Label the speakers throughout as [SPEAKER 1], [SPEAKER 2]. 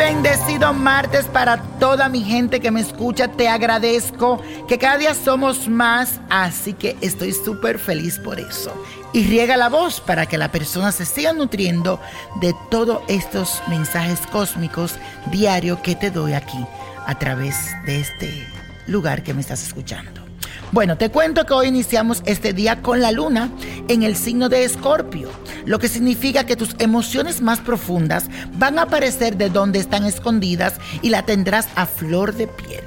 [SPEAKER 1] Bendecido martes para toda mi gente que me escucha. Te agradezco que cada día somos más, así que estoy súper feliz por eso. Y riega la voz para que la persona se siga nutriendo de todos estos mensajes cósmicos diarios que te doy aquí a través de este lugar que me estás escuchando. Bueno, te cuento que hoy iniciamos este día con la luna en el signo de Escorpio, lo que significa que tus emociones más profundas van a aparecer de donde están escondidas y la tendrás a flor de piel.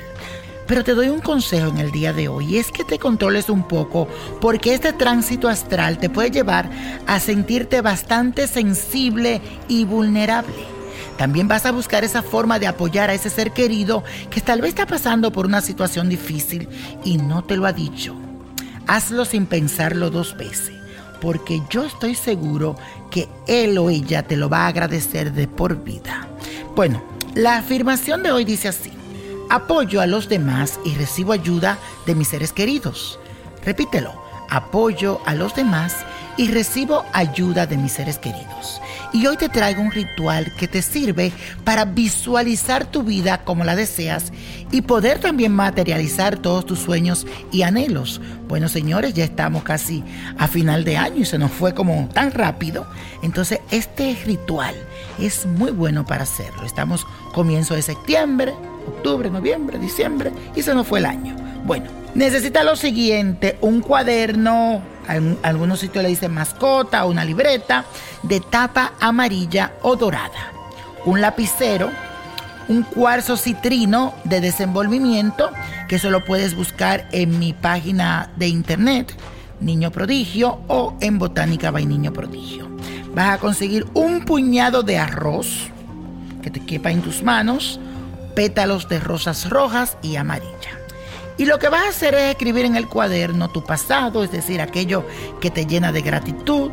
[SPEAKER 1] Pero te doy un consejo en el día de hoy es que te controles un poco porque este tránsito astral te puede llevar a sentirte bastante sensible y vulnerable. También vas a buscar esa forma de apoyar a ese ser querido que tal vez está pasando por una situación difícil y no te lo ha dicho. Hazlo sin pensarlo dos veces, porque yo estoy seguro que él o ella te lo va a agradecer de por vida. Bueno, la afirmación de hoy dice así. Apoyo a los demás y recibo ayuda de mis seres queridos. Repítelo. Apoyo a los demás y recibo ayuda de mis seres queridos. Y hoy te traigo un ritual que te sirve para visualizar tu vida como la deseas y poder también materializar todos tus sueños y anhelos. Bueno, señores, ya estamos casi a final de año y se nos fue como tan rápido. Entonces, este ritual es muy bueno para hacerlo. Estamos comienzo de septiembre, octubre, noviembre, diciembre y se nos fue el año. Bueno, necesita lo siguiente, un cuaderno, algunos sitios le dicen mascota, una libreta de tapa amarilla o dorada, un lapicero, un cuarzo citrino de desenvolvimiento, que eso lo puedes buscar en mi página de internet, Niño Prodigio, o en Botánica by Niño Prodigio. Vas a conseguir un puñado de arroz que te quepa en tus manos, pétalos de rosas rojas y amarilla. Y lo que vas a hacer es escribir en el cuaderno tu pasado, es decir, aquello que te llena de gratitud,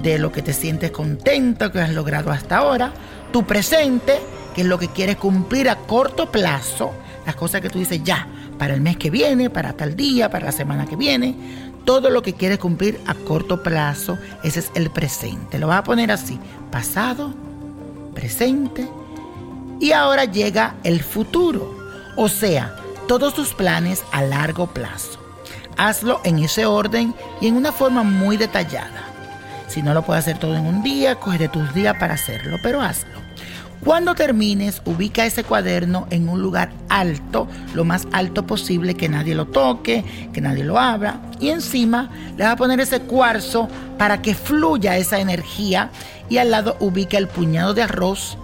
[SPEAKER 1] de lo que te sientes contento que has logrado hasta ahora, tu presente, que es lo que quieres cumplir a corto plazo, las cosas que tú dices ya, para el mes que viene, para tal día, para la semana que viene, todo lo que quieres cumplir a corto plazo, ese es el presente. Lo vas a poner así, pasado, presente, y ahora llega el futuro, o sea, todos tus planes a largo plazo. Hazlo en ese orden y en una forma muy detallada. Si no lo puedes hacer todo en un día, coge tus días para hacerlo, pero hazlo. Cuando termines, ubica ese cuaderno en un lugar alto, lo más alto posible, que nadie lo toque, que nadie lo abra. Y encima le vas a poner ese cuarzo para que fluya esa energía. Y al lado ubica el puñado de arroz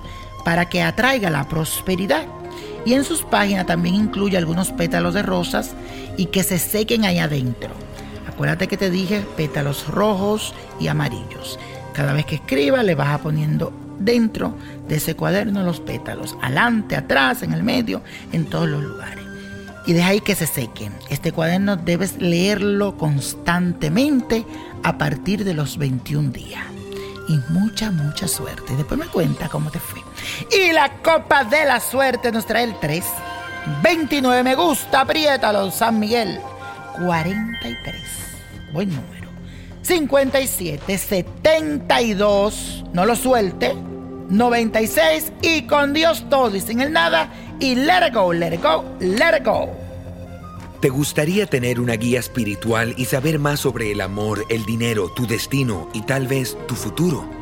[SPEAKER 1] para que atraiga la prosperidad. Y en sus páginas también incluye algunos pétalos de rosas y que se sequen ahí adentro. Acuérdate que te dije pétalos rojos y amarillos. Cada vez que escriba le vas poniendo dentro de ese cuaderno los pétalos, adelante, atrás, en el medio, en todos los lugares. Y deja ahí que se sequen. Este cuaderno debes leerlo constantemente a partir de los 21 días. Y mucha, mucha suerte. Después me cuenta cómo te fue. Y la copa de la suerte nos trae el 3. 29 me gusta, apriétalo, San Miguel. 43. Buen número. 57, 72. No lo suelte. 96 y con Dios todo y sin el nada y let it go, let it go, let it go.
[SPEAKER 2] ¿Te gustaría tener una guía espiritual y saber más sobre el amor, el dinero, tu destino y tal vez tu futuro?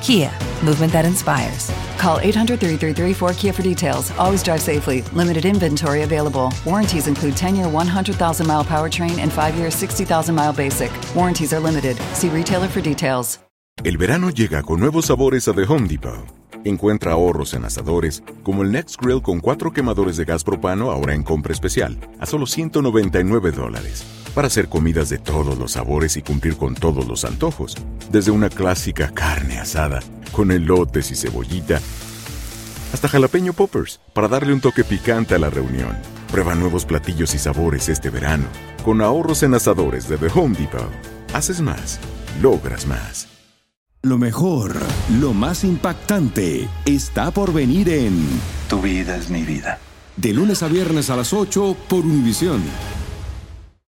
[SPEAKER 3] Kia, movement that inspires.
[SPEAKER 4] Call 800 333 4KIA for details. Always drive safely. Limited inventory available. Warranties include 10 year 100,000 mile powertrain and 5 year 60,000 mile basic. Warranties are limited. See retailer for details.
[SPEAKER 5] El verano llega con nuevos sabores a The Home Depot. Encuentra ahorros en asadores, como el Next Grill con cuatro quemadores de gas propano ahora en compra especial, a solo 199 dólares. Para hacer comidas de todos los sabores y cumplir con todos los antojos, desde una clásica carne asada con elotes y cebollita, hasta jalapeño poppers para darle un toque picante a la reunión. Prueba nuevos platillos y sabores este verano con ahorros en asadores de The Home Depot. Haces más, logras más.
[SPEAKER 6] Lo mejor, lo más impactante, está por venir en
[SPEAKER 7] Tu vida es mi vida.
[SPEAKER 6] De lunes a viernes a las 8 por Univisión.